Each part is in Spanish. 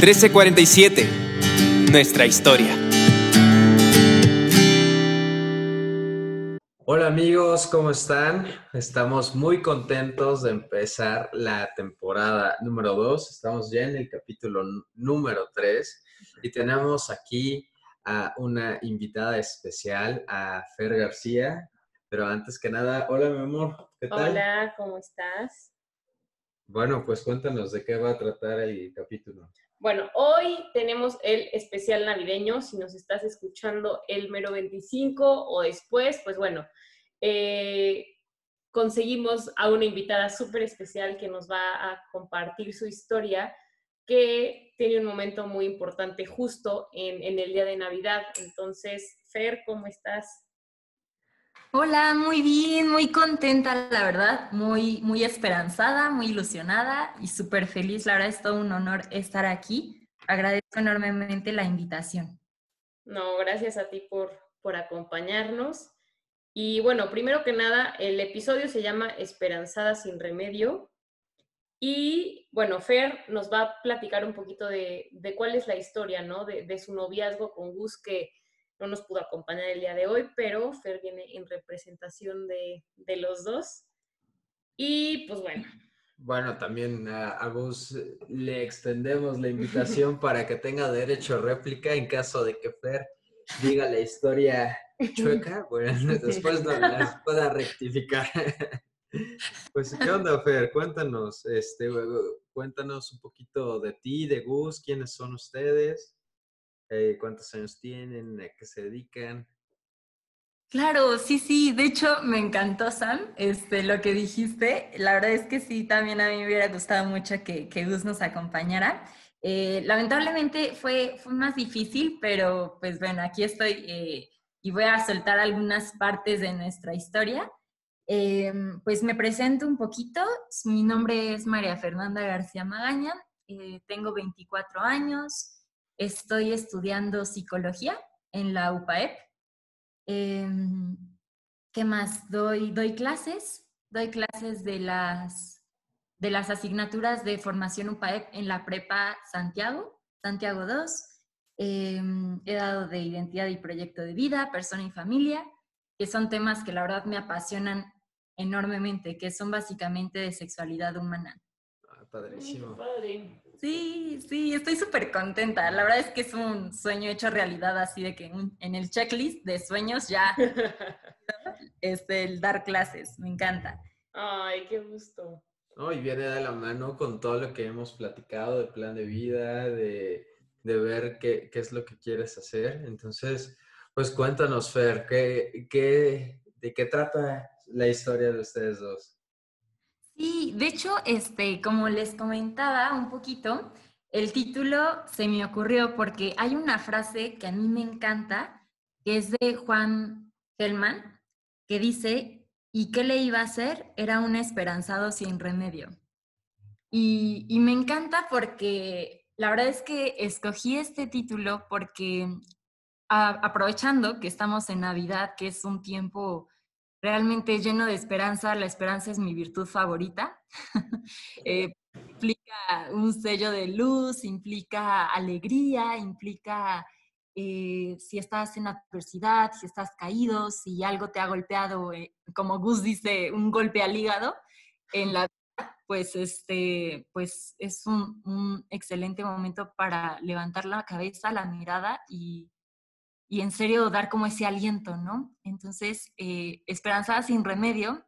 1347. Nuestra historia. Hola amigos, ¿cómo están? Estamos muy contentos de empezar la temporada número 2. Estamos ya en el capítulo número 3 y tenemos aquí a una invitada especial, a Fer García. Pero antes que nada, hola mi amor, ¿qué tal? Hola, ¿cómo estás? Bueno, pues cuéntanos de qué va a tratar el capítulo. Bueno, hoy tenemos el especial navideño. Si nos estás escuchando el mero 25 o después, pues bueno, eh, conseguimos a una invitada súper especial que nos va a compartir su historia, que tiene un momento muy importante justo en, en el día de Navidad. Entonces, Fer, ¿cómo estás? Hola, muy bien, muy contenta, la verdad, muy, muy esperanzada, muy ilusionada y súper feliz. La verdad es todo un honor estar aquí. Agradezco enormemente la invitación. No, gracias a ti por, por acompañarnos. Y bueno, primero que nada, el episodio se llama Esperanzada sin remedio. Y bueno, Fer nos va a platicar un poquito de, de cuál es la historia, ¿no? De, de su noviazgo con Gus, que no nos pudo acompañar el día de hoy, pero Fer viene en representación de, los dos. Y pues bueno. Bueno, también a, Gus le extendemos la invitación para que tenga derecho a réplica en caso de que Fer diga la historia chueca, bueno, después no la pueda rectificar. Pues, ¿qué onda, Fer? Cuéntanos, este, cuéntanos un poquito de ti, de Gus, quiénes son ustedes. Eh, cuántos años tienen, a qué se dedican. Claro, sí, sí. De hecho, me encantó, Sam, este, lo que dijiste. La verdad es que sí, también a mí me hubiera gustado mucho que, que Gus nos acompañara. Eh, lamentablemente fue, fue más difícil, pero pues bueno, aquí estoy eh, y voy a soltar algunas partes de nuestra historia. pues me presento un poquito. Mi nombre es María Fernanda García Magaña. tengo 24 años. Estoy estudiando psicología en la UPAEP. Em, ¿Qué más? Doy, doy clases, doy clases de las, de las asignaturas de formación UPAEP en la Prepa Santiago, Santiago 2. Em, he dado de identidad y proyecto de vida, persona y familia, que son temas que la verdad me apasionan enormemente, que son básicamente de sexualidad humana. Ah, padrísimo. Sí, sí, estoy súper contenta. La verdad es que es un sueño hecho realidad, así de que en el checklist de sueños ya es el dar clases. Me encanta. Ay, qué gusto. No, y viene de la mano con todo lo que hemos platicado de plan de vida, de, ver qué, es lo que quieres hacer. Entonces, pues cuéntanos, Fer, ¿qué, qué, ¿de qué trata la historia de ustedes dos? Sí, de hecho, este, como les comentaba un poquito, el título se me ocurrió porque hay una frase que a mí me encanta, que es de Juan Gelman, que dice, ¿y qué le iba a hacer? Era un esperanzado sin remedio. Y, y me encanta porque la verdad es que escogí este título porque aprovechando que estamos en Navidad, que es un tiempo realmente lleno de esperanza. La esperanza es mi virtud favorita. Eh, implica un sello de luz, implica alegría, implica eh, si estás en adversidad, si estás caído, si algo te ha golpeado, eh, como Gus dice, un golpe al hígado en la vida, pues, este, pues es un excelente momento para levantar la cabeza, la mirada y y en serio dar como ese aliento, ¿no? Entonces, eh, esperanzada sin remedio,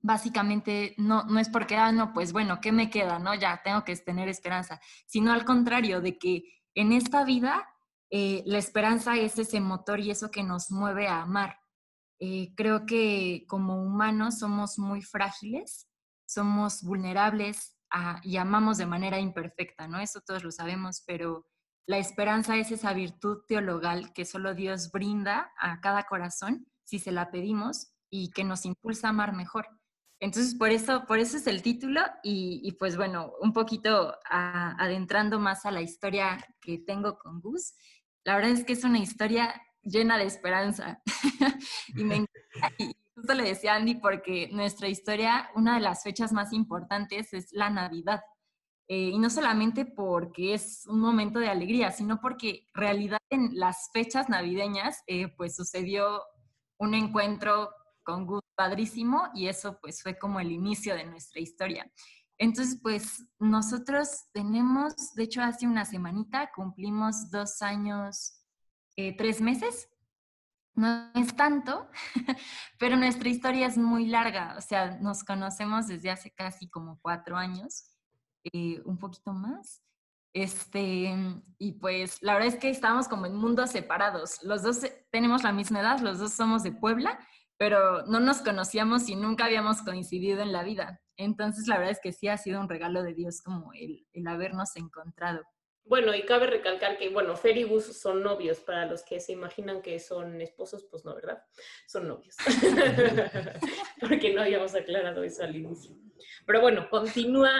básicamente no, no es porque, ah, no, pues bueno, ¿qué me queda? No, ya tengo que tener esperanza, sino al contrario, de que en esta vida eh, la esperanza es ese motor y eso que nos mueve a amar. Eh, creo que como humanos somos muy frágiles, somos vulnerables y amamos de manera imperfecta, ¿no? Eso todos lo sabemos, pero la esperanza es esa virtud teologal que solo Dios brinda a cada corazón si se la pedimos y que nos impulsa a amar mejor. Entonces, por eso, por eso es el título y, pues bueno, un poquito adentrando más a la historia que tengo con Gus. La verdad es que es una historia llena de esperanza. y me encanta. Y justo le decía Andy porque nuestra historia, una de las fechas más importantes es la Navidad. Eh, y no solamente porque es un momento de alegría, sino porque realidad en las fechas navideñas eh, pues sucedió un encuentro con Gus padrísimo y eso pues fue como el inicio de nuestra historia. Entonces pues nosotros tenemos, de hecho hace una semanita cumplimos dos años, eh, tres meses. No es tanto, pero nuestra historia es muy larga, o sea, nos conocemos desde hace casi como cuatro años eh, un poquito más. Este, y pues la verdad es que estamos como en mundos separados. Los dos tenemos la misma edad, los dos somos de Puebla, pero no nos conocíamos y nunca habíamos coincidido en la vida. Entonces la verdad es que sí ha sido un regalo de Dios como el, el habernos encontrado. Bueno, y cabe recalcar que, bueno, Fer y Gus son novios, para los que se imaginan que son esposos, pues no, ¿verdad? Son novios. Porque no habíamos aclarado eso al inicio. Pero bueno, continúa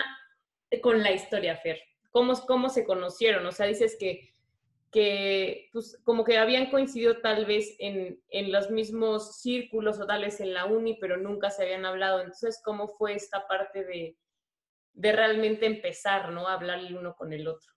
con la historia, Fer? ¿Cómo, cómo se conocieron? O sea, dices que, que pues, como que habían coincidido tal vez en, en, los mismos círculos o tal vez en la uni, pero nunca se habían hablado. Entonces, ¿cómo fue esta parte de, de realmente empezar, ¿no? A hablar el uno con el otro.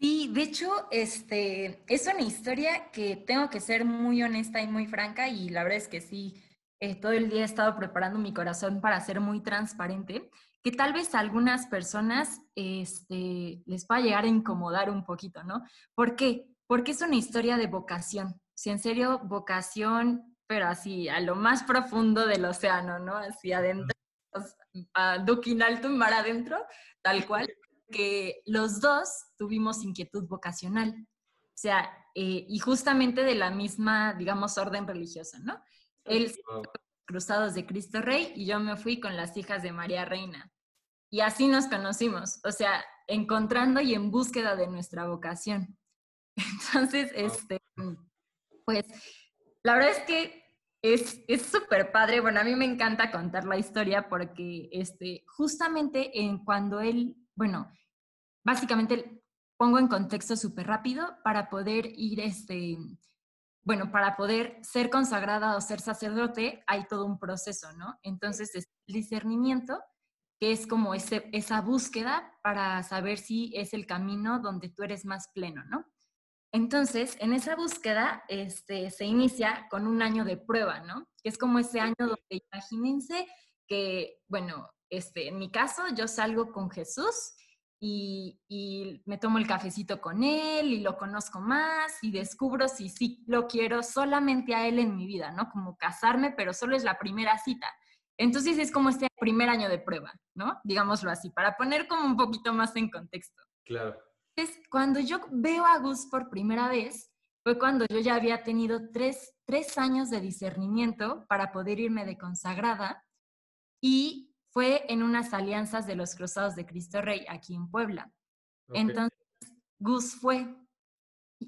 Sí, de hecho, este, es una historia que tengo que ser muy honesta y muy franca y la verdad es que sí, eh, todo el día he estado preparando mi corazón para ser muy transparente que tal vez a algunas personas este, les pueda llegar a incomodar un poquito, ¿no? ¿Por qué? Porque es una historia de vocación. Si en serio, vocación, pero así, a lo más profundo del océano, ¿no? Así adentro, a Duquinaltum, mar adentro, tal cual, que los dos tuvimos inquietud vocacional. O sea, eh, y justamente de la misma, digamos, orden religiosa, ¿no? Él Cruzados de Cristo Rey y yo me fui con las hijas de María Reina. Y así nos conocimos, o sea, encontrando y en búsqueda de nuestra vocación. Entonces, este, pues, la verdad es que es súper padre. Bueno, a mí me encanta contar la historia porque este, justamente en cuando él, bueno, básicamente pongo en contexto súper rápido para poder ir este, bueno, para poder ser consagrada o ser sacerdote hay todo un proceso, ¿no? Entonces, es el discernimiento, que es como ese, esa búsqueda para saber si es el camino donde tú eres más pleno, ¿no? Entonces, en esa búsqueda este, se inicia con un año de prueba, ¿no? Que es como ese año donde imagínense que, bueno, este, en mi caso, yo salgo con Jesús y, me tomo el cafecito con él y lo conozco más y descubro si sí lo quiero solamente a él en mi vida, ¿no? Como casarme, pero solo es la primera cita. Entonces es como este primer año de prueba, ¿no? Digámoslo así, para poner como un poquito más en contexto. Claro. Entonces, cuando yo veo a Gus por primera vez, fue cuando yo ya había tenido tres, tres años de discernimiento para poder irme de consagrada y fue en unas alianzas de los Cruzados de Cristo Rey aquí en Puebla. Entonces, Gus fue.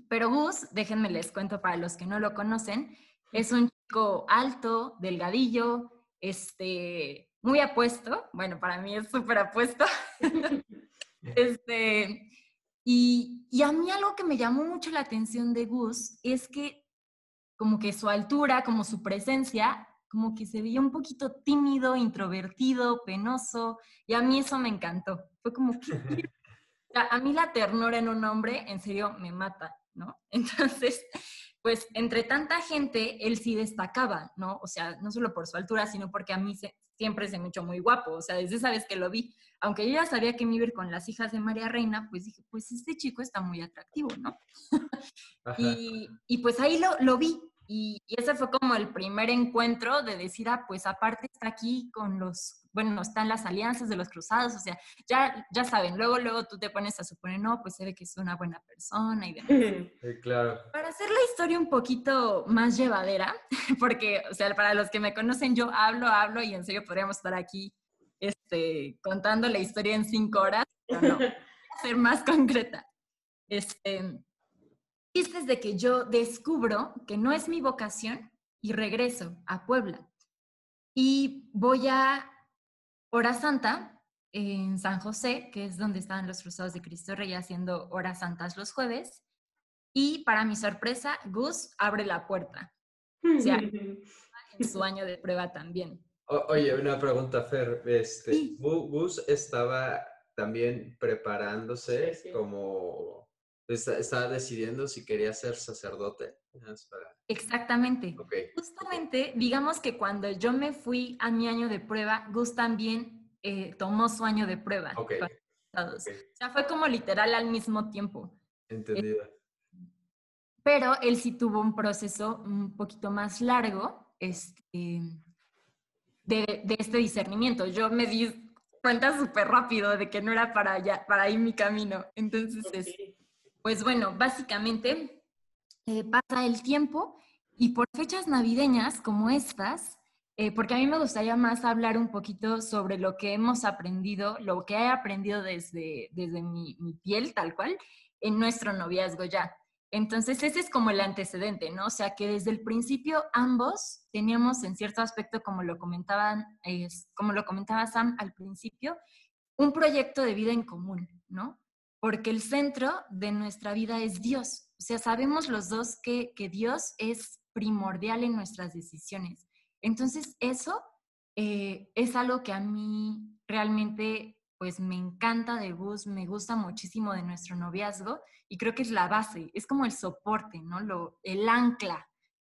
Pero Gus, déjenme les cuento para los que no lo conocen, es un chico alto, delgadillo, este, muy apuesto. Bueno, para mí es súper apuesto. este, y, y a mí algo que me llamó mucho la atención de Gus es que como que su altura, como su presencia, como que se veía un poquito tímido, introvertido, penoso, y a mí eso me encantó. Fue como que a mí la ternura en un hombre, en serio, me mata, ¿no? Entonces, pues entre tanta gente, él sí destacaba, ¿no? O sea, no solo por su altura, sino porque a mí siempre se me echó muy guapo, o sea, desde esa vez que lo vi, aunque yo ya sabía que me iba a ir con las hijas de María Reina, pues dije, pues este chico está muy atractivo, ¿no? y, y, pues ahí lo, lo vi, y, ese fue como el primer encuentro de decir, ah, pues aparte está aquí con los, bueno, están las alianzas de los cruzados, o sea, ya, ya saben, luego, luego tú te pones a suponer, no, pues se ve que es una buena persona y demás. Sí, claro. Para hacer la historia un poquito más llevadera, porque, o sea, para los que me conocen, yo hablo, hablo y en serio podríamos estar aquí este, contando la historia en cinco horas, pero no, ser más concreta. Este, es de que yo descubro que no es mi vocación y regreso a Puebla. Y voy a Hora Santa en San José, que es donde están los Cruzados de Cristo Rey haciendo horas santas los jueves. Y para mi sorpresa, Gus abre la puerta. O sea, en su año de prueba también. oye, una pregunta, Fer. Este, ¿Gus estaba también preparándose Sí, sí. como estaba decidiendo si quería ser sacerdote. Exactamente. Justamente, digamos que cuando yo me fui a mi año de prueba, Gus también eh, tomó su año de prueba. Ok. con resultados. ok, O sea, fue como literal al mismo tiempo. Entendido. Pero él sí tuvo un proceso un poquito más largo este, de, de este discernimiento. Yo me di cuenta súper rápido de que no era para allá, para ahí mi camino. Entonces, es- pues bueno, básicamente eh, pasa el tiempo y por fechas navideñas como estas, eh, porque a mí me gustaría más hablar un poquito sobre lo que hemos aprendido, lo que he aprendido desde, desde mi, piel, tal cual, en nuestro noviazgo ya. Entonces, ese es como el antecedente, ¿no? O sea, que desde el principio ambos teníamos en cierto aspecto, como lo comentaban, como lo comentaba Sam al principio, un proyecto de vida en común, ¿no? Porque el centro de nuestra vida es Dios. O sea, sabemos los dos que, que Dios es primordial en nuestras decisiones. Entonces, eso eh, es algo que a mí realmente, pues, me encanta de Gus, me gusta muchísimo de nuestro noviazgo y creo que es la base, es como el soporte, ¿no? Lo, el ancla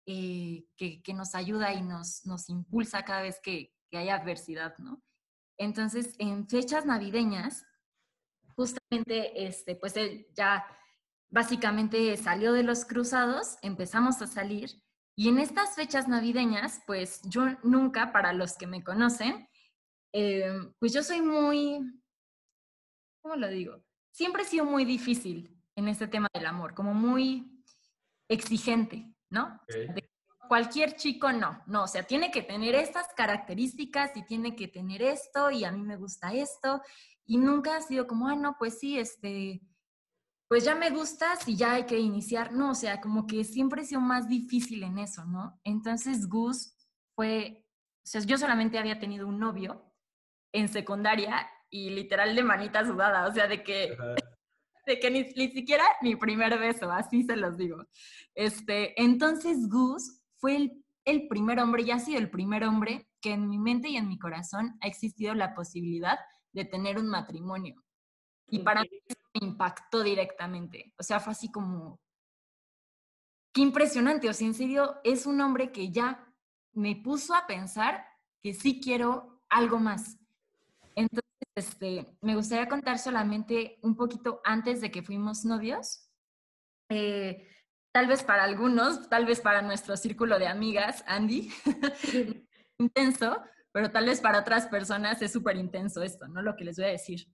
eh, que, que nos ayuda y nos, nos impulsa cada vez que, que hay adversidad, ¿no? Entonces, en fechas navideñas, justamente, este, pues él ya básicamente salió de los cruzados, empezamos a salir y en estas fechas navideñas, pues yo nunca, para los que me conocen, eh, pues yo soy muy, ¿cómo lo digo? Siempre he sido muy difícil en este tema del amor, como muy exigente, ¿no? De cualquier chico no, no, o sea, tiene que tener estas características y tiene que tener esto y a mí me gusta esto y nunca ha sido como, ah, no, pues sí, este, pues ya me gustas y ya hay que iniciar, no, o sea, como que siempre he sido más difícil en eso, ¿no? Entonces Gus fue, o sea, yo solamente había tenido un novio en secundaria y literal de manita sudada, o sea, de que Ajá. de que ni, ni siquiera mi primer beso, así se los digo. Este, entonces Gus fue el, el primer hombre y ha sido el primer hombre que en mi mente y en mi corazón ha existido la posibilidad de tener un matrimonio. Y para mí eso me impactó directamente. O sea, fue así como, qué impresionante. O sea, en serio, es un hombre que ya me puso a pensar que sí quiero algo más. Entonces, este, me gustaría contar solamente un poquito antes de que fuimos novios. Eh, tal vez para algunos, tal vez para nuestro círculo de amigas, Andy, intenso, pero tal vez para otras personas es súper intenso esto, ¿no? Lo que les voy a decir.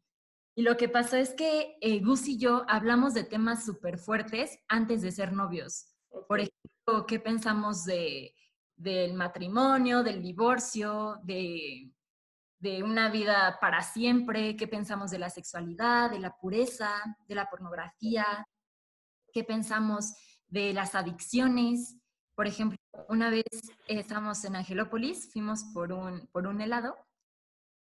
Y lo que pasó es que eh, Gus y yo hablamos de temas súper fuertes antes de ser novios. Por ejemplo, ¿qué pensamos de, del matrimonio, del divorcio, de, de una vida para siempre? ¿Qué pensamos de la sexualidad, de la pureza, de la pornografía? ¿Qué pensamos de las adicciones? Por ejemplo, una vez estábamos en Angelópolis, fuimos por un, por un helado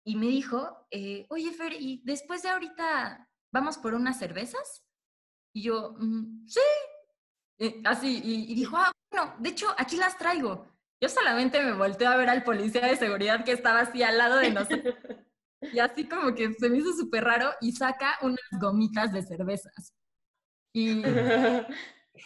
y me dijo, eh, oye Fer, ¿y después de ahorita vamos por unas cervezas? Y yo, "Mm, sí, eh, así, y, y dijo, ah, bueno, de hecho, aquí las traigo. Yo solamente me volteé a ver al policía de seguridad que estaba así al lado de nosotros. Y así como que se me hizo súper raro y saca unas gomitas de cervezas. Y,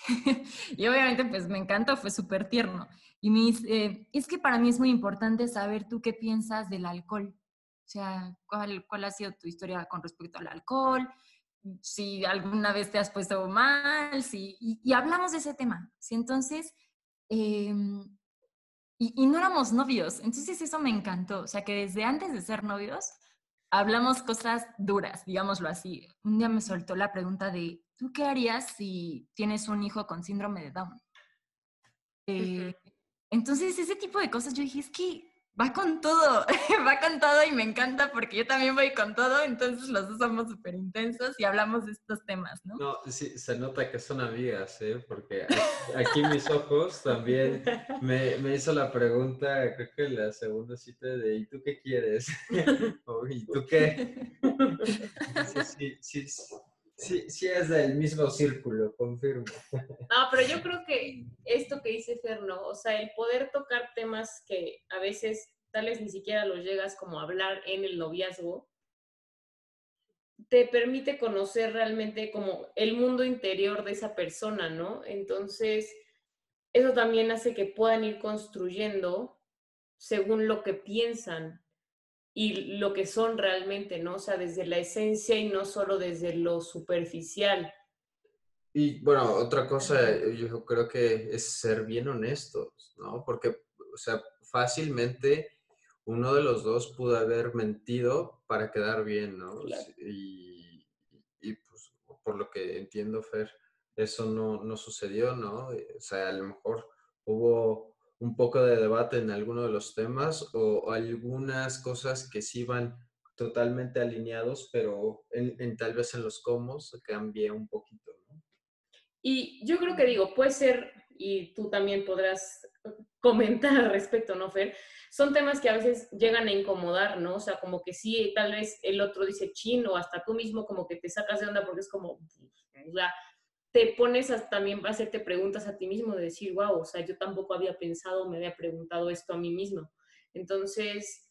y obviamente pues me encantó, fue súper tierno. Y me dice, eh, es que para mí es muy importante saber tú qué piensas del alcohol. O sea, ¿cuál, ¿cuál ha sido tu historia con respecto al alcohol? Si alguna vez te has puesto mal, si, y, y hablamos de ese tema. Sí, entonces, eh, y, y no éramos novios, entonces eso me encantó. O sea, que desde antes de ser novios, hablamos cosas duras, digámoslo así. Un día me soltó la pregunta de, ¿tú qué harías si tienes un hijo con síndrome de Down? Eh, entonces, ese tipo de cosas, yo dije, es que va con todo, va con todo y me encanta porque yo también voy con todo, entonces los dos somos súper intensos y hablamos de estos temas, ¿no? No, sí, se nota que son amigas, ¿eh? Porque aquí mis ojos también me, me hizo la pregunta, creo que en la segunda cita de ¿y tú qué quieres? O, ¿Y tú qué? Sí, sí, sí, sí, sí es del mismo círculo, confirmo. No, pero yo creo que esto que dice Fer, ¿no? O sea, el poder tocar temas que a veces tal vez ni siquiera los llegas como a hablar en el noviazgo, te permite conocer realmente como el mundo interior de esa persona, ¿no? Entonces, eso también hace que puedan ir construyendo según lo que piensan y lo que son realmente, ¿no? O sea, desde la esencia y no solo desde lo superficial. Y bueno, otra cosa, eh, yo creo que es ser bien honestos, ¿no? Porque, o sea, fácilmente uno de los dos pudo haber mentido para quedar bien, ¿no? Y, y, pues, por lo que entiendo, Fer, eso no, no sucedió, ¿no? O sea, a lo mejor hubo un poco de debate en alguno de los temas o algunas cosas que sí van totalmente alineados, pero en, en tal vez en los cómo cambia un poquito, ¿no? Y yo creo que digo, puede ser, y tú también podrás comentar al respecto, ¿no, Fer? Son temas que a veces llegan a incomodar, ¿no? O sea, como que sí, tal vez el otro dice chino, hasta tú mismo como que te sacas de onda porque es como, o sea, te pones a, también a hacerte preguntas a ti mismo de decir, wow, o sea, yo tampoco había pensado, me había preguntado esto a mí mismo. Entonces,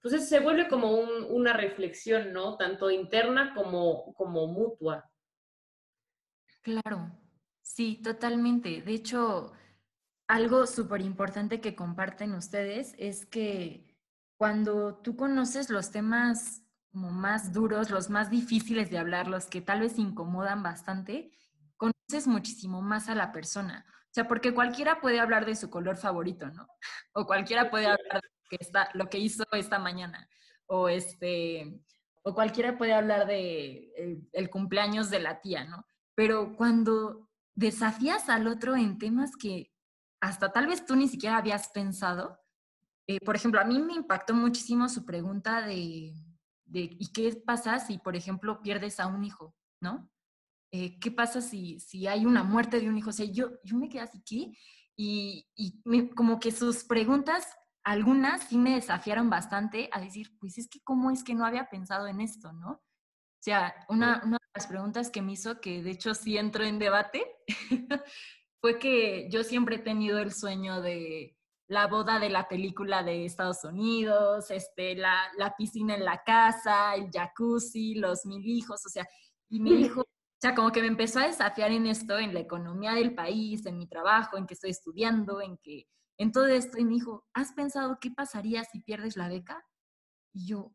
pues se vuelve como una reflexión, ¿no? Tanto interna como, como mutua. Claro, sí, totalmente. De hecho, algo súper importante que comparten ustedes es que cuando tú conoces los temas como más duros, los más difíciles de hablar, los que tal vez incomodan bastante, conoces muchísimo más a la persona. O sea, porque cualquiera puede hablar de su color favorito, ¿no? O cualquiera puede hablar de lo que, está, lo que hizo esta mañana. O este, o cualquiera puede hablar de el cumpleaños de la tía, ¿no? Pero cuando desafías al otro en temas que hasta tal vez tú ni siquiera habías pensado, eh, por ejemplo, a mí me impactó muchísimo su pregunta de, de, ¿y qué pasa si, por ejemplo, pierdes a un hijo, ¿no? Eh, ¿Qué pasa si, si hay una muerte de un hijo? O sea, yo, yo me quedé así, ¿qué? Y, y como que sus preguntas, algunas sí me desafiaron bastante a decir, pues es que cómo es que no había pensado en esto, ¿no? O sea, una, una de las preguntas que me hizo, que de hecho sí entró en debate, fue que yo siempre he tenido el sueño de la boda de la película de Estados Unidos, este, la, la piscina en la casa, el jacuzzi, los mil hijos, o sea, y mi hijo, o sea, como que me empezó a desafiar en esto, en la economía del país, en mi trabajo, en que estoy estudiando, en que, en todo esto, y me dijo, ¿has pensado qué pasaría si pierdes la beca? Y yo,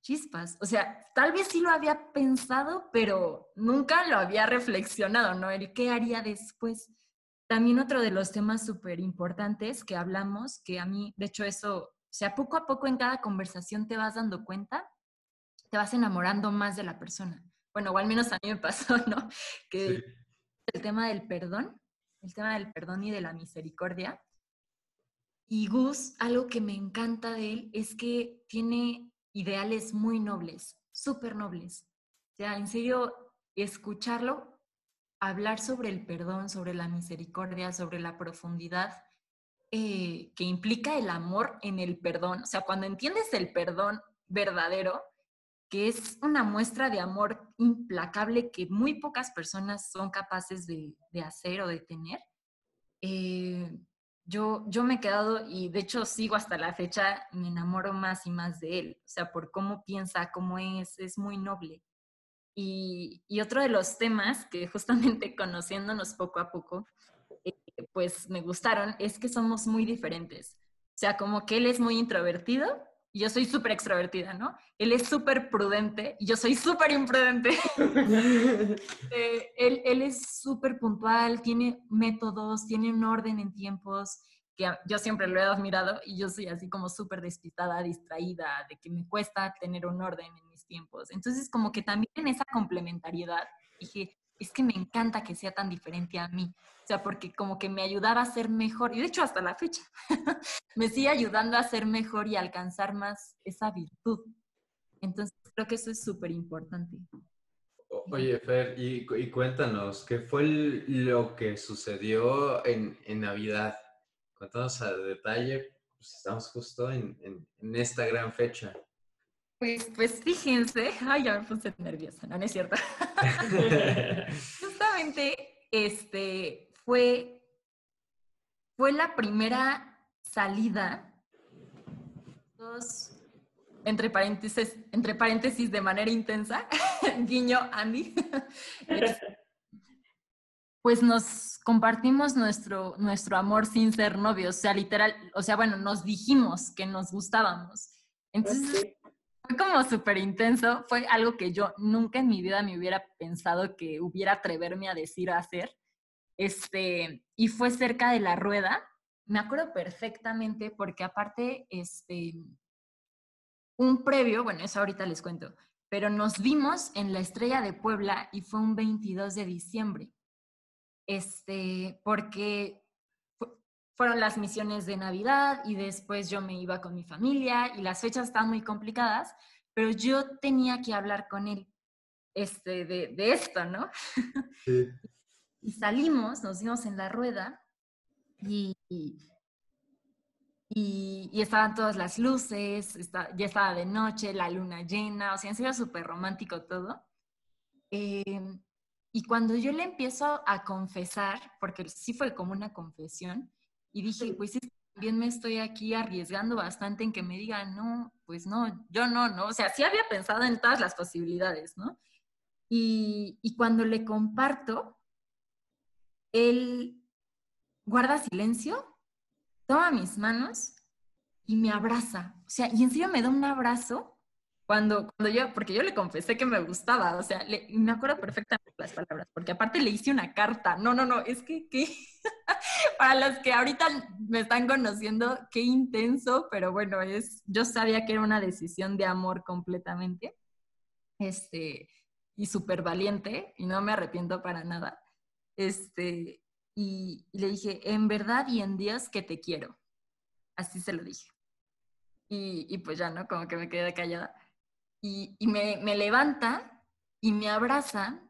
chispas. O sea, tal vez sí lo había pensado, pero nunca lo había reflexionado, ¿no? El qué haría después. También otro de los temas súper importantes que hablamos, que a mí, de hecho, eso, o sea, poco a poco en cada conversación te vas dando cuenta, te vas enamorando más de la persona. Bueno, o al menos a mí me pasó, ¿no? Que el tema del perdón, el tema del perdón y de la misericordia. Y Gus, algo que me encanta de él es que tiene ideales muy nobles, súper nobles. O sea, en serio, escucharlo, hablar sobre el perdón, sobre la misericordia, sobre la profundidad eh, que implica el amor en el perdón. O sea, cuando entiendes el perdón verdadero, que es una muestra de amor implacable que muy pocas personas son capaces de, hacer o de tener, eh, yo, yo me he quedado y de hecho sigo hasta la fecha, me enamoro más y más de él, o sea, por cómo piensa, cómo es, es muy noble. Y, y otro de los temas que justamente conociéndonos poco a poco, eh, pues me gustaron, es que somos muy diferentes. O sea, como que él es muy introvertido y yo soy súper extrovertida, ¿no? Él es súper prudente y yo soy súper imprudente. Eh, él, él, es súper puntual, tiene métodos, tiene un orden en tiempos que yo siempre lo he admirado y yo soy así como súper despistada, distraída, de que me cuesta tener un orden en mis tiempos. Entonces, como que también en esa complementariedad dije, es que me encanta que sea tan diferente a mí. O sea, porque como que me ayudaba a ser mejor, y de hecho hasta la fecha, me sigue ayudando a ser mejor y alcanzar más esa virtud. Entonces, creo que eso es súper importante. Oye, Fer, y, cuéntanos, ¿qué fue lo que sucedió en, en Navidad? Cuéntanos a detalle, pues estamos justo en, en, esta gran fecha. Pues, pues fíjense, ay, ya me puse nerviosa, no, no es cierto. Justamente, este, fue, fue la primera salida entre paréntesis, entre paréntesis de manera intensa, guiño Andy, pues nos compartimos nuestro, nuestro amor sin ser novios, o sea, literal, o sea, bueno, nos dijimos que nos gustábamos. Entonces, fue como súper intenso, fue algo que yo nunca en mi vida me hubiera pensado que hubiera atreverme a decir o hacer. Este, y fue cerca de la rueda, me acuerdo perfectamente porque aparte, este, un previo, bueno, eso ahorita les cuento, pero nos vimos en la Estrella de Puebla y fue un 22 de diciembre. Este, porque fueron las misiones de Navidad y después yo me iba con mi familia y las fechas estaban muy complicadas, pero yo tenía que hablar con él este, de, de esto, ¿no? Sí. y salimos, nos dimos en la rueda y, y, estaban todas las luces, ya estaba de noche, la luna llena, o sea, en serio súper romántico todo. Em, y cuando yo le empiezo a confesar, porque sí fue como una confesión, y dije, pues sí, también me estoy aquí arriesgando bastante en que me digan, no, pues no, yo no, no, o sea, sí había pensado en todas las posibilidades, ¿no? Y, y cuando le comparto, él guarda silencio toma mis manos y me abraza. O sea, y en serio me da un abrazo cuando, cuando yo, porque yo le confesé que me gustaba, o sea, me acuerdo perfectamente las palabras, porque aparte le hice una carta. No, no, no, es que, que para los que ahorita me están conociendo, qué intenso, pero bueno, es, yo sabía que era una decisión de amor completamente, este, y súper valiente, y no me arrepiento para nada. Este, y, le dije, en verdad y en Dios que te quiero. Así se lo dije. Y, y pues ya, ¿no? Como que me quedé callada. Y, me, me levanta y me abraza.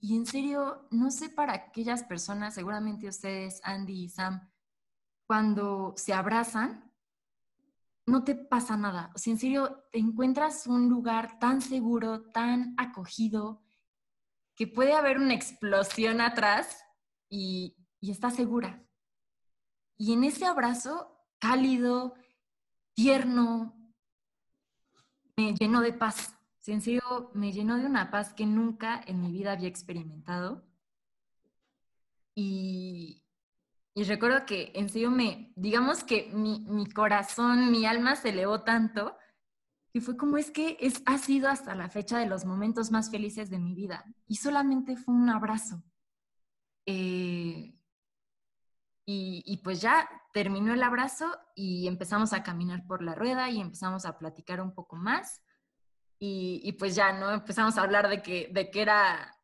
Y en serio, no sé para aquellas personas, seguramente ustedes, Andy y Sam, cuando se abrazan, no te pasa nada. O sea, en serio, te encuentras un lugar tan seguro, tan acogido, que puede haber una explosión atrás y, y está segura. Y en ese abrazo cálido, tierno, me llenó de paz. Sencillo, me llenó de una paz que nunca en mi vida había experimentado. Y, y recuerdo que en me, digamos que mi, mi, corazón, mi alma se elevó tanto que fue como es que es, ha sido hasta la fecha de los momentos más felices de mi vida. Y solamente fue un abrazo. Eh, y, pues ya terminó el abrazo y empezamos a caminar por la rueda y empezamos a platicar un poco más. Y, pues ya, ¿no? Empezamos a hablar de que, de que era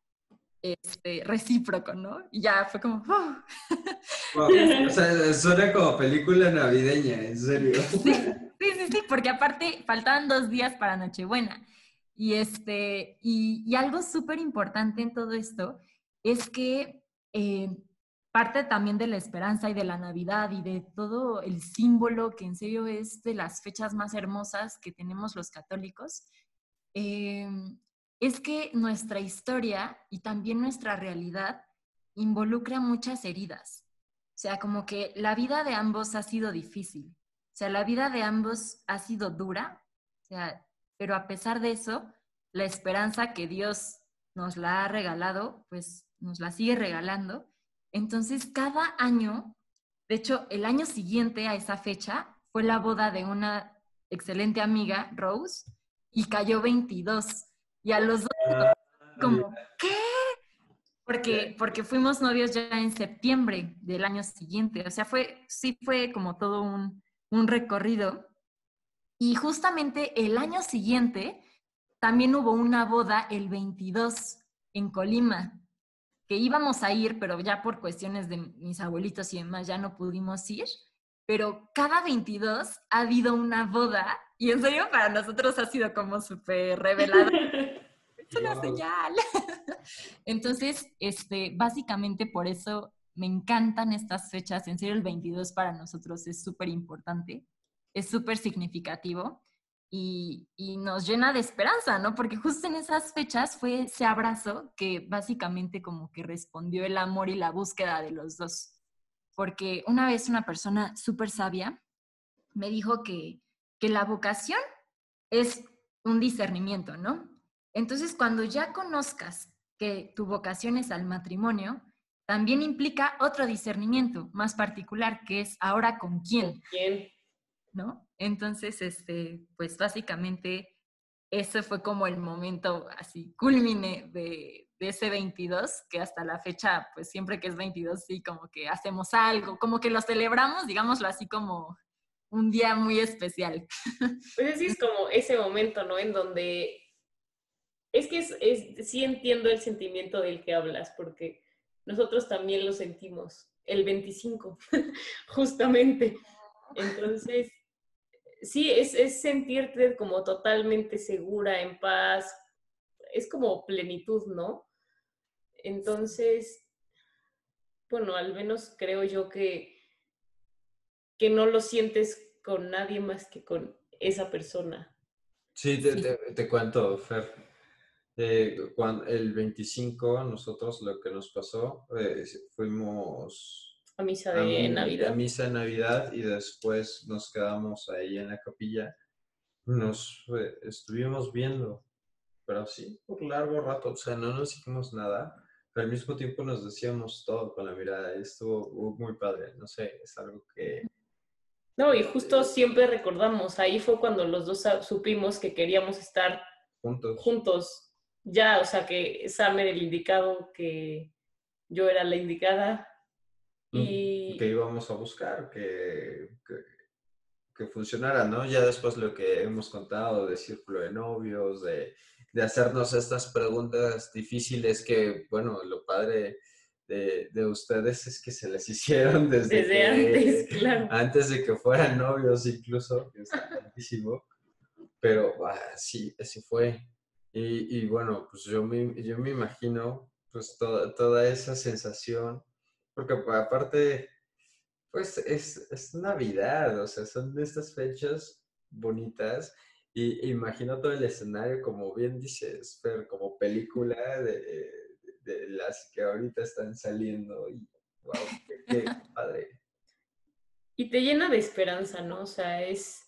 este, recíproco, ¿no? Y ya fue como... o sea, suena como película navideña, en serio. Sí, sí, sí, porque aparte faltaban dos días para Nochebuena. Y, este, y, algo súper importante en todo esto es que eh, parte también de la esperanza y de la Navidad y de todo el símbolo que en serio es de las fechas más hermosas que tenemos los católicos, em, es que nuestra historia y también nuestra realidad involucra muchas heridas. O sea, como que la vida de ambos ha sido difícil. O sea, la vida de ambos ha sido dura, o sea, pero a pesar de eso, la esperanza que Dios nos la ha regalado, pues nos la sigue regalando entonces, cada año, de hecho, el año siguiente a esa fecha fue la boda de una excelente amiga, Rose, y cayó 22. Y a los dos, ah, como, ¿qué? Porque, porque fuimos novios ya en septiembre del año siguiente. O sea, fue, sí fue como todo un, un recorrido. Y justamente el año siguiente también hubo una boda el 22 en Colima que íbamos a ir, pero ya por cuestiones de mis abuelitos y demás ya no pudimos ir. Pero cada 22 ha habido una boda y en serio para nosotros ha sido como súper revelado. es una señal. Entonces, este, básicamente por eso me encantan estas fechas. En serio, el 22 para nosotros es súper importante, es súper significativo y, nos llena de esperanza, ¿no? Porque justo en esas fechas fue ese abrazo que básicamente como que respondió el amor y la búsqueda de los dos. Porque una vez una persona súper sabia me dijo que, que la vocación es un discernimiento, ¿no? Entonces, cuando ya conozcas que tu vocación es al matrimonio, también implica otro discernimiento más particular, que es ahora con quién. ¿Quién? ¿No? Entonces, este, pues básicamente ese fue como el momento así culmine de, de ese 22, que hasta la fecha, pues siempre que es 22, sí, como que hacemos algo, como que lo celebramos, digámoslo así como un día muy especial. Pues así es como ese momento, ¿no? En donde es que es, sí entiendo el sentimiento del que hablas, porque nosotros también lo sentimos, el 25, justamente. Entonces, sí, es, es sentirte como totalmente segura, en paz, es como plenitud, ¿no? Entonces, bueno, al menos creo yo que, que no lo sientes con nadie más que con esa persona. Sí, te, Te, te, cuento, Fer. Eh, cuando, el 25, nosotros lo que nos pasó, eh, fuimos a misa de a, Navidad. A misa de Navidad y después nos quedamos ahí en la capilla. Nos eh, estuvimos viendo, pero sí, por largo rato, o sea, no nos dijimos nada, pero al mismo tiempo nos decíamos todo con la mirada y estuvo muy padre, no sé, es algo que... No, y justo siempre recordamos, ahí fue cuando los dos supimos que queríamos estar juntos. juntos ya, o sea, que Sam era el indicado, que yo era la indicada. Y... Que íbamos a buscar, que, que, que, funcionara, ¿no? Ya después lo que hemos contado de círculo de novios, de, de hacernos estas preguntas difíciles que, bueno, lo padre de, de, ustedes es que se les hicieron desde, desde que, antes, claro. Antes de que fueran novios incluso, que está tantísimo. Pero ah, sí, así fue. Y, y, bueno, pues yo me, yo me imagino pues toda, toda esa sensación, porque aparte, pues es, es Navidad, o sea, son de estas fechas bonitas y imagino todo el escenario, como bien dices, Fer, como película de, de las que ahorita están saliendo y. Y te llena de esperanza, ¿no? O sea, es,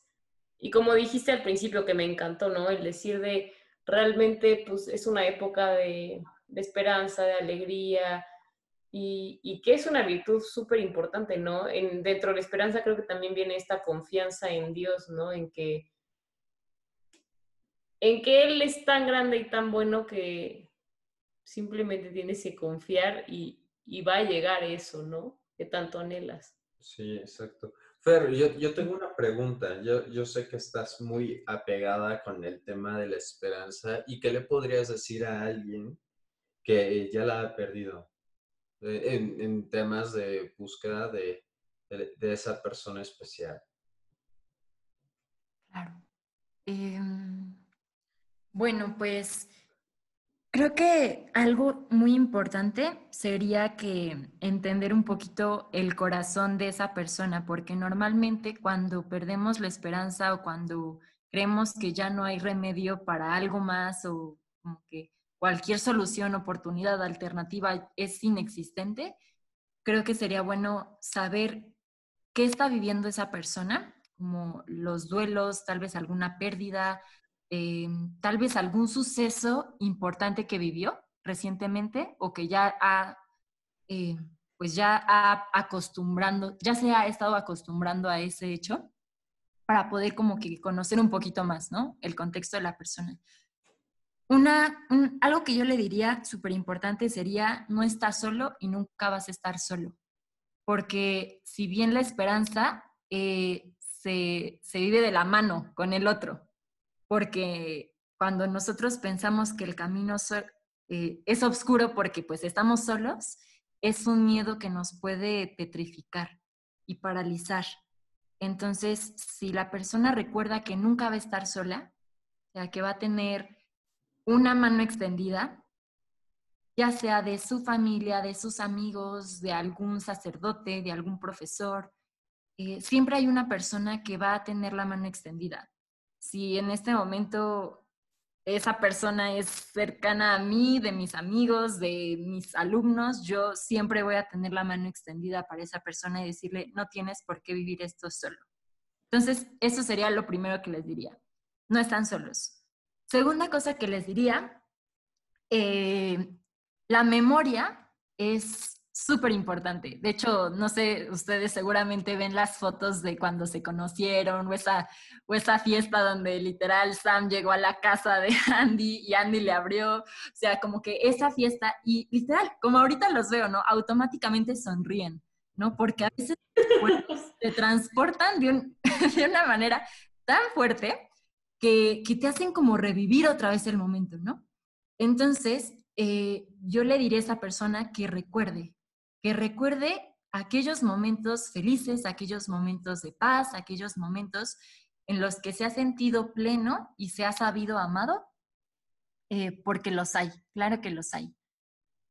y como dijiste al principio que me encantó, ¿no? El decir de realmente pues es una época de, de esperanza, de alegría y, que es una virtud súper importante, ¿no? En, dentro de la esperanza creo que también viene esta confianza en Dios, ¿no? En que, en que Él es tan grande y tan bueno que simplemente tienes que confiar y, y va a llegar eso, ¿no? Que tanto anhelas. Sí, exacto. Fer, yo, yo, tengo una pregunta. Yo, yo, sé que estás muy apegada con el tema de la esperanza. ¿Y qué le podrías decir a alguien que ya la ha perdido en, en temas de búsqueda de, de, esa persona especial? Claro. Eh, bueno, pues Creo que algo muy importante sería que entender un poquito el corazón de esa persona, porque normalmente cuando perdemos la esperanza o cuando creemos que ya no hay remedio para algo más o como que cualquier solución, oportunidad, alternativa es inexistente, creo que sería bueno saber qué está viviendo esa persona, como los duelos, tal vez alguna pérdida, eh, tal vez algún suceso importante que vivió recientemente o que ya ha, eh, pues ya ha acostumbrando, ya se ha estado acostumbrando a ese hecho para poder como que conocer un poquito más, ¿no? El contexto de la persona. Una, un, algo que yo le diría súper importante sería no estás solo y nunca vas a estar solo. Porque si bien la esperanza eh, se, se vive de la mano con el otro, porque cuando nosotros pensamos que el camino eh, es oscuro porque pues estamos solos, es un miedo que nos puede petrificar y paralizar. Entonces, si la persona recuerda que nunca va a estar sola, o sea, que va a tener una mano extendida, ya sea de su familia, de sus amigos, de algún sacerdote, de algún profesor, eh, siempre hay una persona que va a tener la mano extendida si en este momento esa persona es cercana a mí, de mis amigos, de mis alumnos, yo siempre voy a tener la mano extendida para esa persona y decirle, no tienes por qué vivir esto solo. Entonces, eso sería lo primero que les diría. no están solos. Segunda cosa que les diría, eh, la memoria es súper importante. De hecho, no sé, ustedes seguramente ven las fotos de cuando se conocieron o esa, o esa fiesta donde literal Sam llegó a la casa de Andy y Andy le abrió. O sea, como que esa fiesta y literal, como ahorita los veo, ¿no? Automáticamente sonríen, ¿no? Porque a veces se transportan de, de una manera tan fuerte que, que te hacen como revivir otra vez el momento, ¿no? Entonces, eh, yo le diré a esa persona que recuerde, que recuerde aquellos momentos felices, aquellos momentos de paz, aquellos momentos en los que se ha sentido pleno y se ha sabido amado, eh, porque los hay, claro que los hay.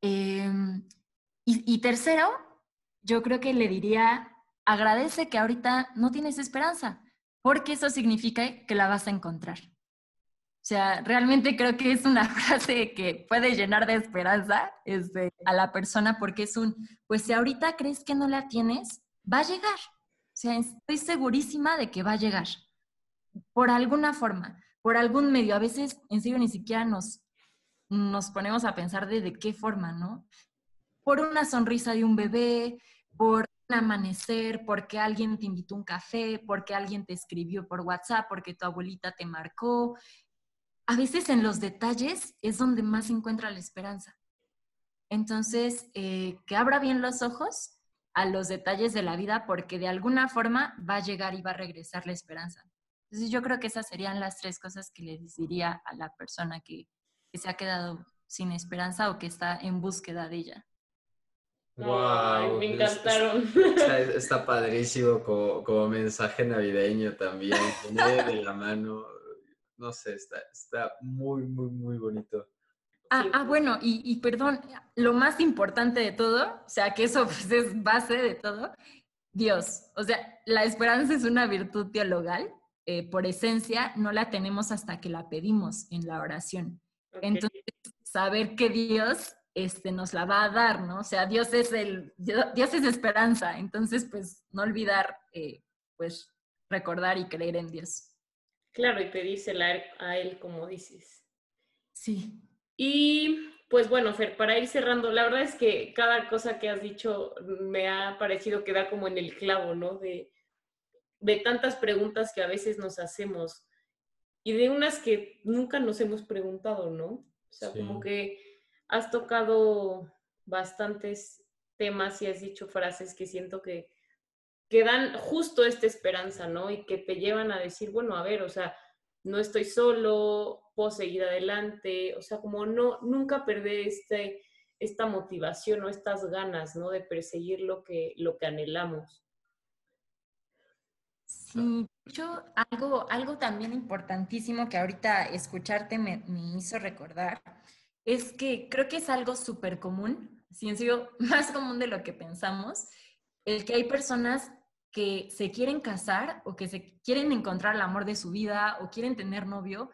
Em, y, y tercero, yo creo que le diría, agradece que ahorita no tienes esperanza, porque eso significa que la vas a encontrar. O sea, realmente creo que es una frase que puede llenar de esperanza este, a la persona porque es un, pues si ahorita crees que no la tienes, va a llegar. O sea, estoy segurísima de que va a llegar. Por alguna forma, por algún medio. A veces, en serio, ni siquiera nos, nos ponemos a pensar de, de qué forma, ¿no? Por una sonrisa de un bebé, por amanecer, porque alguien te invitó un café, porque alguien te escribió por WhatsApp, porque tu abuelita te marcó, a veces en los detalles es donde más se encuentra la esperanza. Entonces, eh, que abra bien los ojos a los detalles de la vida porque de alguna forma va a llegar y va a regresar la esperanza. Entonces, yo creo que esas serían las tres cosas que le diría a la persona que, se ha quedado sin esperanza o que está en búsqueda de ella. Wow, me encantaron. Está, padrísimo como, como, mensaje navideño también, de la mano no sé, está, está muy, muy, muy bonito. Ah, ah bueno, y, y, perdón, lo más importante de todo, o sea, que eso pues, es base de todo, Dios. O sea, la esperanza es una virtud teologal. Eh, por esencia, no la tenemos hasta que la pedimos en la oración. Entonces, saber que Dios este, nos la va a dar, ¿no? O sea, Dios es el, Dios es esperanza. Entonces, pues, no olvidar, eh, pues, recordar y creer en Dios. Claro, y pedírsela a él, como dices. Sí. Y pues bueno, Fer, para ir cerrando, la verdad es que cada cosa que has dicho me ha parecido que da como en el clavo, ¿no? De, de tantas preguntas que a veces nos hacemos y de unas que nunca nos hemos preguntado, ¿no? O sea, como que has tocado bastantes temas y has dicho frases que siento que que dan justo esta esperanza, ¿no? Y que te llevan a decir, bueno, a ver, o sea, no estoy solo, puedo seguir adelante, o sea, como no, nunca perder este, esta motivación o estas ganas, ¿no? De perseguir lo que, lo que anhelamos. Sí, yo algo, algo también importantísimo que ahorita escucharte me, me hizo recordar es que creo que es algo súper común, sí, en serio, más común de lo que pensamos, el que hay personas que se quieren casar o que se quieren encontrar el amor de su vida o quieren tener novio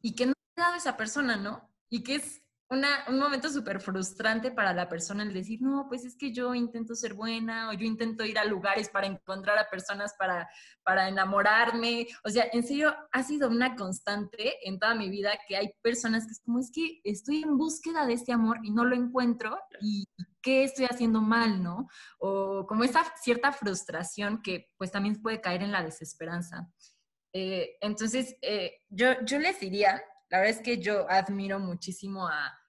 y que no ha dado esa persona, ¿no? Y que es un momento súper frustrante para la persona el decir, no, pues es que yo intento ser buena o yo intento ir a lugares para encontrar a personas para, para enamorarme. O sea, en serio, ha sido una constante en toda mi vida que hay personas que es como, es que estoy en búsqueda de este amor y no lo encuentro y qué estoy haciendo mal, ¿no? O como esa cierta frustración que pues también puede caer en la desesperanza. Eh, entonces, eh, yo, yo les diría, la verdad es que yo admiro muchísimo a,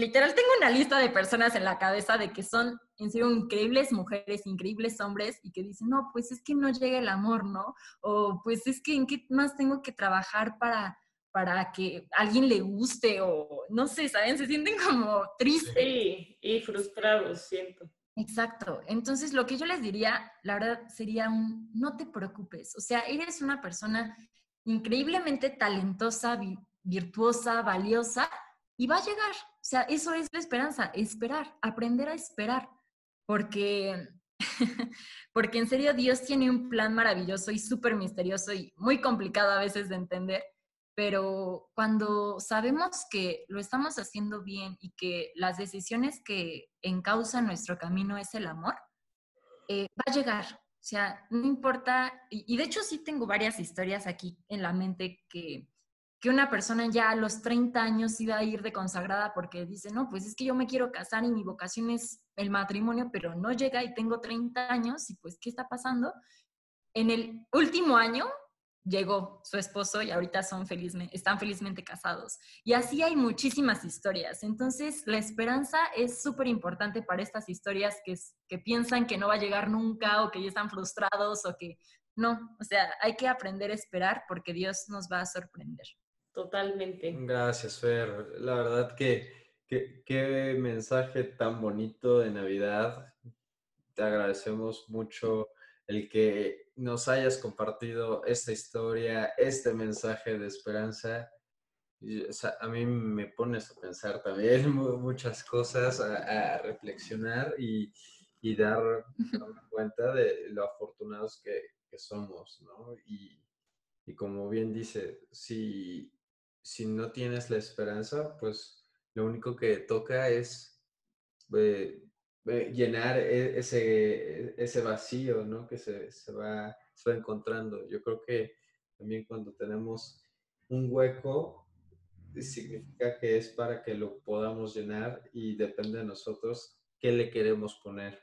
literal tengo una lista de personas en la cabeza de que son en serio increíbles mujeres, increíbles hombres y que dicen, no, pues es que no llega el amor, ¿no? O pues es que en qué más tengo que trabajar para, para que alguien le guste o no sé, ¿saben? Se sienten como tristes. Sí, y frustrados, siento. Exacto. Entonces, lo que yo les diría, la verdad, sería un, no te preocupes. O sea, eres una persona increíblemente talentosa, virtuosa, valiosa, y va a llegar. O sea, eso es la esperanza, esperar, aprender a esperar, porque, porque en serio Dios tiene un plan maravilloso y súper misterioso y muy complicado a veces de entender, pero cuando sabemos que lo estamos haciendo bien y que las decisiones que encausan nuestro camino es el amor, eh, va a llegar. O sea, no importa, y, de hecho sí tengo varias historias aquí en la mente que, que una persona ya a los 30 años iba a ir de consagrada porque dice, no, pues es que yo me quiero casar y mi vocación es el matrimonio, pero no llega y tengo 30 años y pues, ¿qué está pasando? En el último año llegó su esposo y ahorita son felizmente, están felizmente casados. Y así hay muchísimas historias. Entonces, la esperanza es súper importante para estas historias que, que piensan que no va a llegar nunca o que ya están frustrados o que no. O sea, hay que aprender a esperar porque Dios nos va a sorprender. Totalmente. Gracias, Fer. La verdad que qué mensaje tan bonito de Navidad. Te agradecemos mucho el que nos hayas compartido esta historia, este mensaje de esperanza. a mí me pones a pensar también muchas cosas, a, reflexionar y, dar, cuenta de lo afortunados que, somos, ¿no? Y, como bien dice, si, si no tienes la esperanza, pues lo único que toca es eh, eh, llenar e, ese, ese vacío, ¿no? Que se, se, va, se va encontrando. Yo creo que también cuando tenemos un hueco, significa que es para que lo podamos llenar y depende de nosotros qué le queremos poner.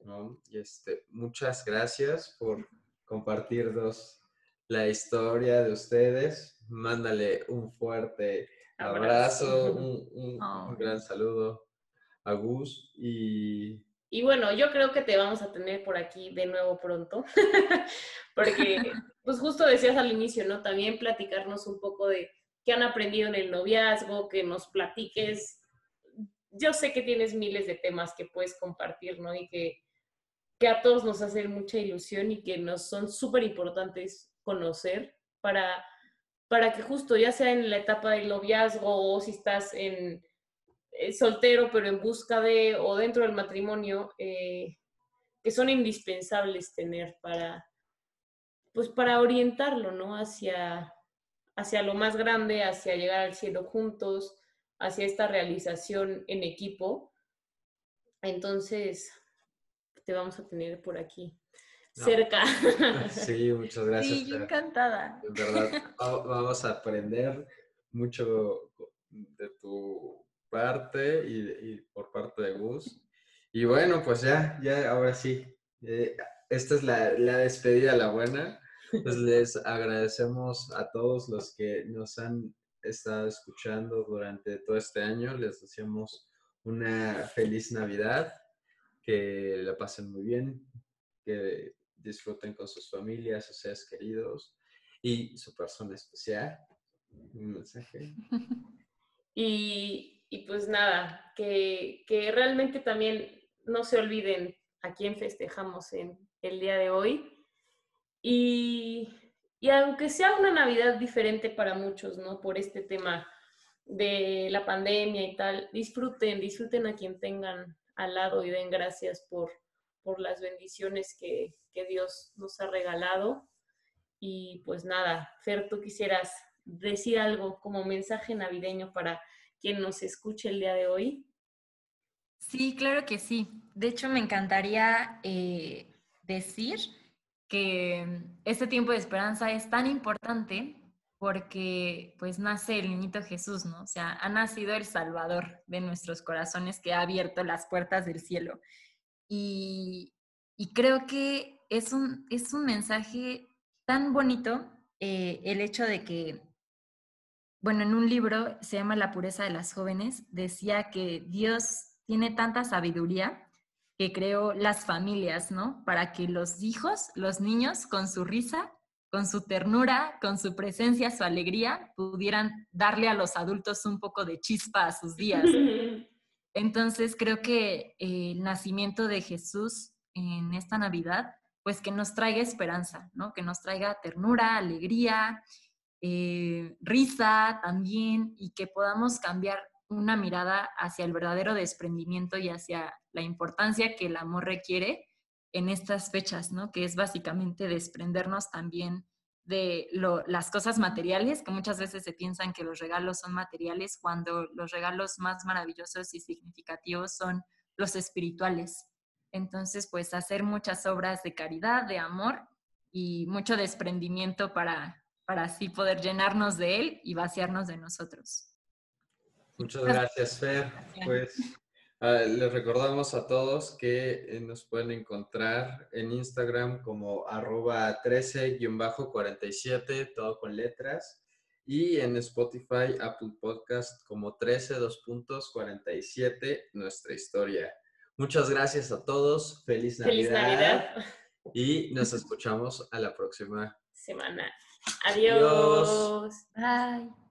¿no? Y este, muchas gracias por compartirnos la historia de ustedes. Mándale un fuerte abrazo, un, un gran saludo a Gus y... Y bueno, yo creo que te vamos a tener por aquí de nuevo pronto, porque pues justo decías al inicio, ¿no? También platicarnos un poco de qué han aprendido en el noviazgo, que nos platiques. Yo sé que tienes miles de temas que puedes compartir, ¿no? Y que, que a todos nos hacen mucha ilusión y que nos son súper importantes conocer para, para que justo ya sea en la etapa del noviazgo o si estás en eh, soltero, pero en busca de, o dentro del matrimonio, eh, que son indispensables tener para, pues para orientarlo, ¿no? Hacia, hacia lo más grande, hacia llegar al cielo juntos, hacia esta realización en equipo. Entonces, te vamos a tener por aquí. Cerca. Sí, muchas gracias. Sí, encantada. En verdad, vamos a aprender mucho de tu parte y, por parte de Gus. Y bueno, pues ya, ya, ahora sí. Eh, esta es la, la, despedida, la buena. Pues les agradecemos a todos los que nos han estado escuchando durante todo este año. Les deseamos una feliz Navidad, que la pasen muy bien, que disfruten con sus familias, sus seres queridos y su persona especial. Un mensaje. Y y pues nada, que, que realmente también no se olviden a quién festejamos en el día de hoy. Y, y aunque sea una Navidad diferente para muchos, ¿no? Por este tema de la pandemia y tal, disfruten, disfruten a quien tengan al lado y den gracias por, por las bendiciones que, que Dios nos ha regalado. Y pues nada, Fer, tú quisieras decir algo como mensaje navideño para quien nos escuche el día de hoy? Sí, claro que sí. De hecho, me encantaría eh, decir que este tiempo de esperanza es tan importante porque pues nace el niñito Jesús, ¿no? O sea, ha nacido el Salvador de nuestros corazones que ha abierto las puertas del cielo. Y, creo que es un, es un mensaje tan bonito eh, el hecho de que bueno, en un libro, se llama La pureza de las jóvenes, decía que Dios tiene tanta sabiduría que creó las familias, ¿no? Para que los hijos, los niños, con su risa, con su ternura, con su presencia, su alegría, pudieran darle a los adultos un poco de chispa a sus días. Entonces creo que el nacimiento de Jesús en esta Navidad, pues que nos traiga esperanza, ¿no? Que nos traiga ternura, alegría, eh, risa también y que podamos cambiar una mirada hacia el verdadero desprendimiento y hacia la importancia que el amor requiere en estas fechas, ¿no? Que es básicamente desprendernos también de las cosas materiales, que muchas veces se piensan que los regalos son materiales, cuando los regalos más maravillosos y significativos son los espirituales. Entonces, pues hacer muchas obras de caridad, de amor y mucho desprendimiento para, para así poder llenarnos de Él y vaciarnos de nosotros. Muchas gracias, Fer. Pues ah, les recordamos a todos que eh, nos pueden encontrar en Instagram como arroba 13-47, todo con letras, y en Spotify, Apple Podcast como 13 47, nuestra historia. Muchas gracias a todos. Feliz Navidad. Feliz Navidad. Y nos escuchamos a la próxima semana. Adiós. Adiós. Bye.